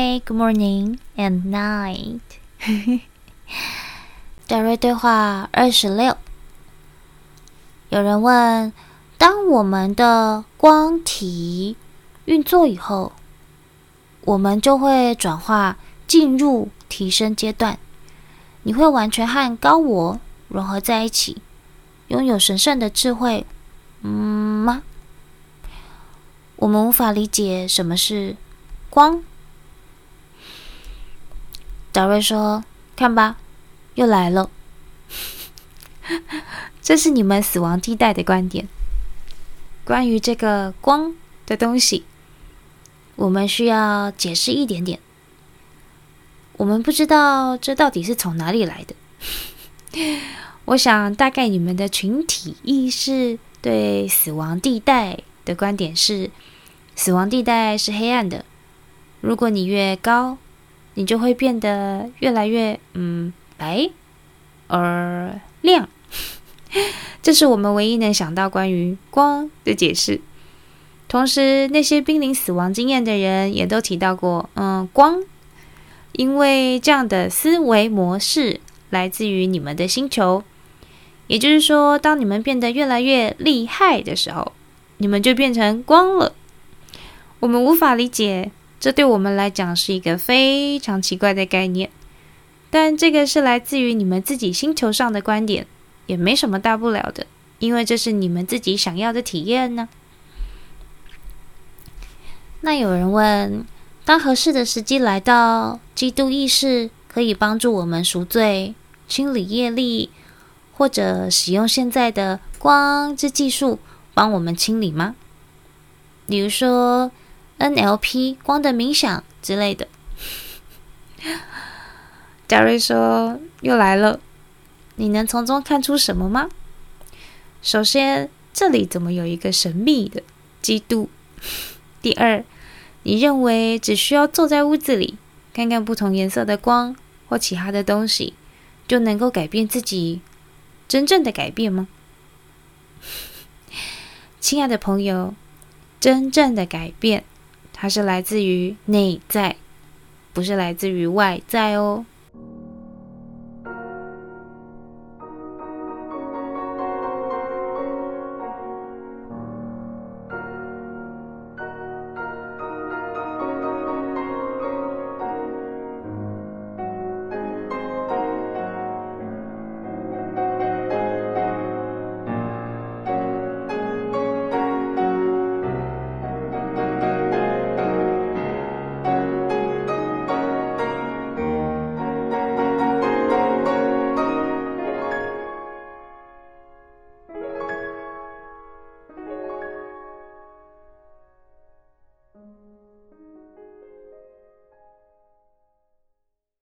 Good morning and night。戴瑞对话二十六。有人问：当我们的光体运作以后，我们就会转化进入提升阶段。你会完全和高我融合在一起，拥有神圣的智慧，嗯吗？我们无法理解什么是光。达瑞说：“看吧，又来了。这是你们死亡地带的观点。关于这个光的东西，我们需要解释一点点。我们不知道这到底是从哪里来的。我想，大概你们的群体意识对死亡地带的观点是。”死亡地带是黑暗的。如果你越高，你就会变得越来越嗯白而亮。这是我们唯一能想到关于光的解释。同时，那些濒临死亡经验的人也都提到过，嗯，光，因为这样的思维模式来自于你们的星球。也就是说，当你们变得越来越厉害的时候，你们就变成光了。我们无法理解，这对我们来讲是一个非常奇怪的概念。但这个是来自于你们自己星球上的观点，也没什么大不了的，因为这是你们自己想要的体验呢。那有人问：当合适的时机来到，基督意识可以帮助我们赎罪、清理业力，或者使用现在的光之技术帮我们清理吗？比如说。NLP 光的冥想之类的，嘉瑞说：“又来了，你能从中看出什么吗？”首先，这里怎么有一个神秘的基督？第二，你认为只需要坐在屋子里，看看不同颜色的光或其他的东西，就能够改变自己真正的改变吗？亲爱的朋友，真正的改变。它是来自于内在，不是来自于外在哦。